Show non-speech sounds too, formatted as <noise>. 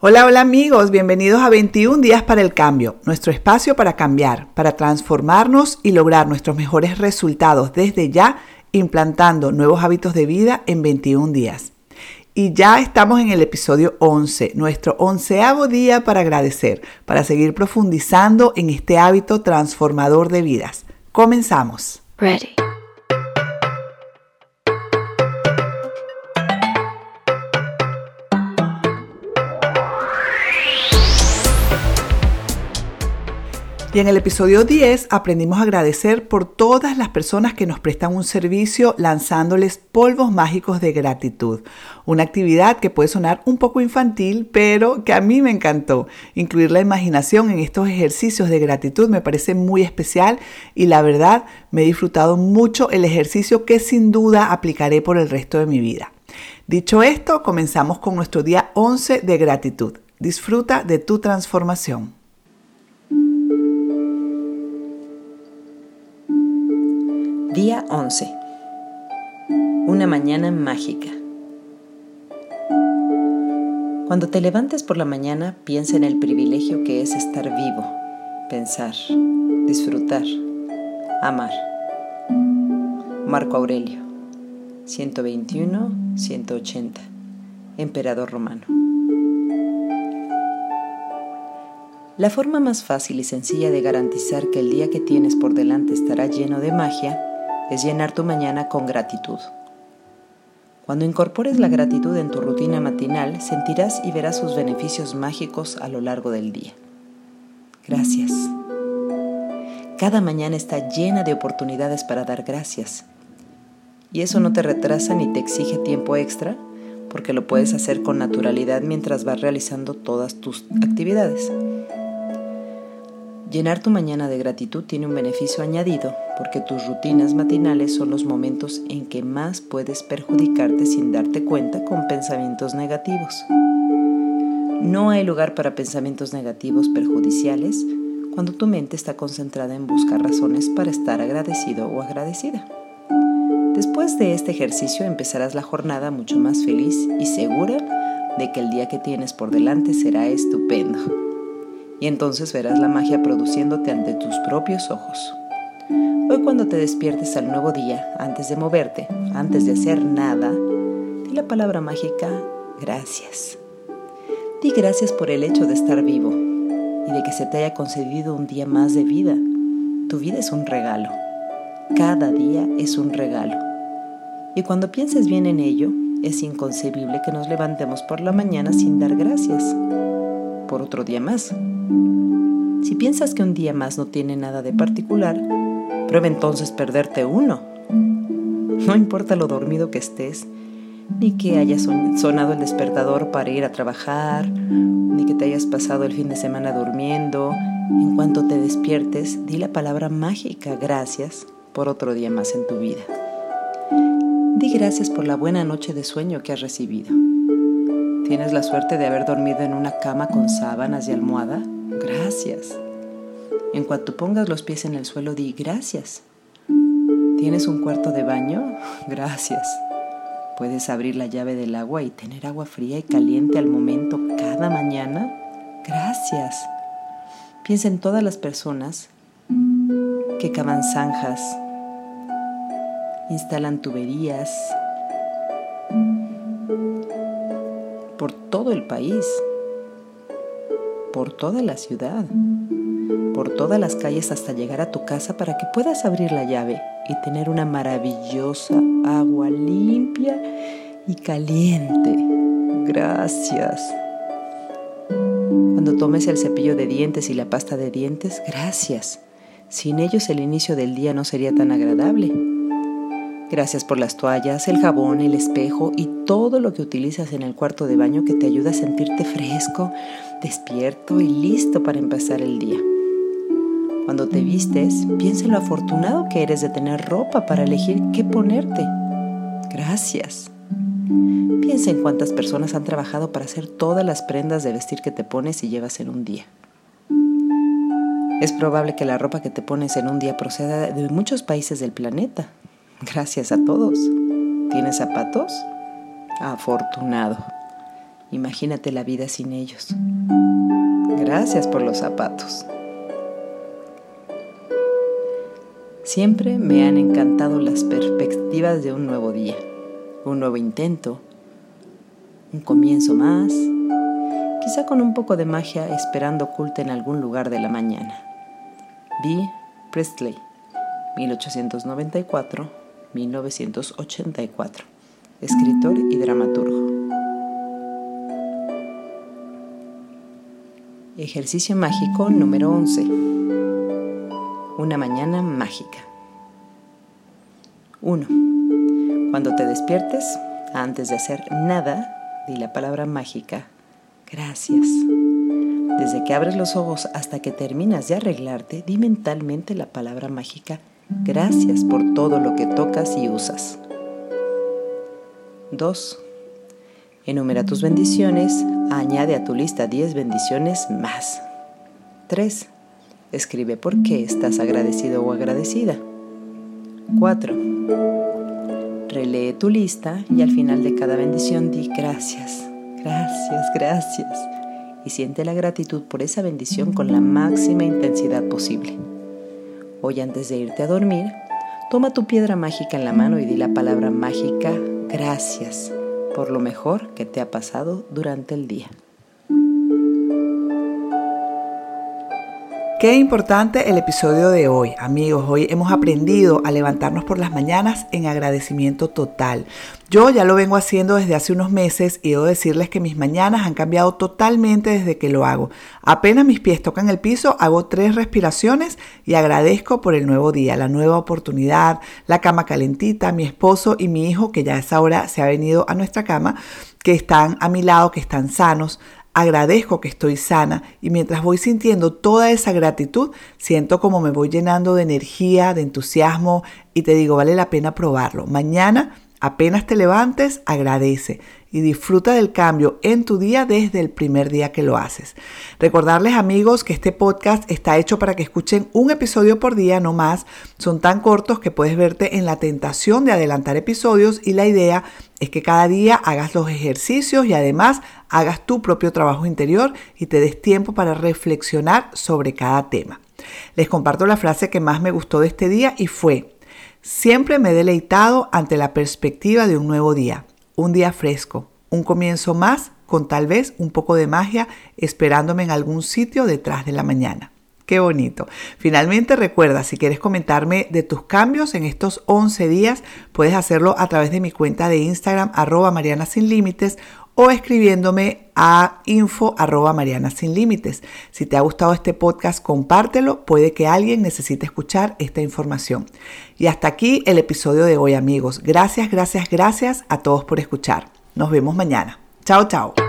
Hola, hola amigos, bienvenidos a 21 días para el cambio, nuestro espacio para cambiar, para transformarnos y lograr nuestros mejores resultados desde ya, implantando nuevos hábitos de vida en 21 días. Y ya estamos en el episodio 11, nuestro onceavo día para agradecer, para seguir profundizando en este hábito transformador de vidas. Comenzamos. Ready. Y en el episodio 10 aprendimos a agradecer por todas las personas que nos prestan un servicio lanzándoles polvos mágicos de gratitud. Una actividad que puede sonar un poco infantil, pero que a mí me encantó. Incluir la imaginación en estos ejercicios de gratitud me parece muy especial y la verdad me he disfrutado mucho el ejercicio que sin duda aplicaré por el resto de mi vida. Dicho esto, comenzamos con nuestro día 11 de gratitud. Disfruta de tu transformación. Día 11. Una mañana mágica. Cuando te levantes por la mañana, piensa en el privilegio que es estar vivo, pensar, disfrutar, amar. Marco Aurelio, 121-180, Emperador Romano. La forma más fácil y sencilla de garantizar que el día que tienes por delante estará lleno de magia es llenar tu mañana con gratitud. Cuando incorpores la gratitud en tu rutina matinal, sentirás y verás sus beneficios mágicos a lo largo del día. Gracias. Cada mañana está llena de oportunidades para dar gracias. Y eso no te retrasa ni te exige tiempo extra, porque lo puedes hacer con naturalidad mientras vas realizando todas tus actividades. Llenar tu mañana de gratitud tiene un beneficio añadido porque tus rutinas matinales son los momentos en que más puedes perjudicarte sin darte cuenta con pensamientos negativos. No hay lugar para pensamientos negativos perjudiciales cuando tu mente está concentrada en buscar razones para estar agradecido o agradecida. Después de este ejercicio empezarás la jornada mucho más feliz y segura de que el día que tienes por delante será estupendo y entonces verás la magia produciéndote ante tus propios ojos. Hoy cuando te despiertes al nuevo día, antes de moverte, antes de hacer nada, di la palabra mágica gracias. Di gracias por el hecho de estar vivo y de que se te haya concedido un día más de vida. Tu vida es un regalo. Cada día es un regalo. Y cuando pienses bien en ello, es inconcebible que nos levantemos por la mañana sin dar gracias por otro día más. Si piensas que un día más no tiene nada de particular, prueba entonces perderte uno. No importa lo dormido que estés, ni que hayas sonado el despertador para ir a trabajar, ni que te hayas pasado el fin de semana durmiendo. En cuanto te despiertes, di la palabra mágica gracias por otro día más en tu vida. Di gracias por la buena noche de sueño que has recibido. ¿Tienes la suerte de haber dormido en una cama con sábanas y almohada? Gracias. En cuanto pongas los pies en el suelo, di gracias. ¿Tienes un cuarto de baño? <laughs> Gracias. ¿Puedes abrir la llave del agua y tener agua fría y caliente al momento cada mañana? Gracias. Piensa en todas las personas que cavan zanjas, instalan tuberías, por todo el país, por toda la ciudad, por todas las calles hasta llegar a tu casa para que puedas abrir la llave y tener una maravillosa agua limpia y caliente. Gracias. Cuando tomes el cepillo de dientes y la pasta de dientes, gracias. Sin ellos el inicio del día no sería tan agradable. Gracias por las toallas, el jabón, el espejo y todo lo que utilizas en el cuarto de baño que te ayuda a sentirte fresco, despierto y listo para empezar el día. Cuando te vistes, piensa en lo afortunado que eres de tener ropa para elegir qué ponerte. Gracias. Piensa en cuántas personas han trabajado para hacer todas las prendas de vestir que te pones y llevas en un día. Es probable que la ropa que te pones en un día proceda de muchos países del planeta, Gracias a todos. ¿Tienes zapatos? Afortunado. Imagínate la vida sin ellos. Gracias por los zapatos. Siempre me han encantado las perspectivas de un nuevo día, un nuevo intento, un comienzo más, quizá con un poco de magia esperando oculta en algún lugar de la mañana. B. Presley, 1894-1984, escritor y dramaturgo. Ejercicio mágico número 11 una mañana mágica. 1. Cuando te despiertes, antes de hacer nada, di la palabra mágica. Gracias. Desde que abres los ojos hasta que terminas de arreglarte, di mentalmente la palabra mágica. Gracias por todo lo que tocas y usas. 2. Enumera tus bendiciones, añade a tu lista 10 bendiciones más. 3. Escribe por qué estás agradecido o agradecida. 4. Relee tu lista y al final de cada bendición di gracias, gracias, gracias. Y siente la gratitud por esa bendición con la máxima intensidad posible. Hoy antes de irte a dormir, toma tu piedra mágica en la mano y di la palabra mágica gracias por lo mejor que te ha pasado durante el día. Qué importante el episodio de hoy, amigos. Hoy hemos aprendido a levantarnos por las mañanas en agradecimiento total. Yo ya lo vengo haciendo desde hace unos meses y debo decirles que mis mañanas han cambiado totalmente desde que lo hago. Apenas mis pies tocan el piso, hago tres respiraciones y agradezco por el nuevo día, la nueva oportunidad, la cama calentita, mi esposo y mi hijo, que ya a esa hora se ha venido a nuestra cama, que están a mi lado, que están sanos agradezco que estoy sana y mientras voy sintiendo toda esa gratitud, siento como me voy llenando de energía, de entusiasmo y te digo, vale la pena probarlo. Mañana, apenas te levantes, agradece y disfruta del cambio en tu día desde el primer día que lo haces. Recordarles amigos que este podcast está hecho para que escuchen un episodio por día, no más. Son tan cortos que puedes verte en la tentación de adelantar episodios y la idea es que cada día hagas los ejercicios y además hagas tu propio trabajo interior y te des tiempo para reflexionar sobre cada tema. Les comparto la frase que más me gustó de este día y fue, siempre me he deleitado ante la perspectiva de un nuevo día un día fresco, un comienzo más con tal vez un poco de magia esperándome en algún sitio detrás de la mañana. Qué bonito. Finalmente recuerda, si quieres comentarme de tus cambios en estos 11 días, puedes hacerlo a través de mi cuenta de Instagram arroba Mariana Sin Límites o escribiéndome a info arroba Mariana Sin Límites. Si te ha gustado este podcast, compártelo. Puede que alguien necesite escuchar esta información. Y hasta aquí el episodio de hoy, amigos. Gracias, gracias, gracias a todos por escuchar. Nos vemos mañana. Chao, chao.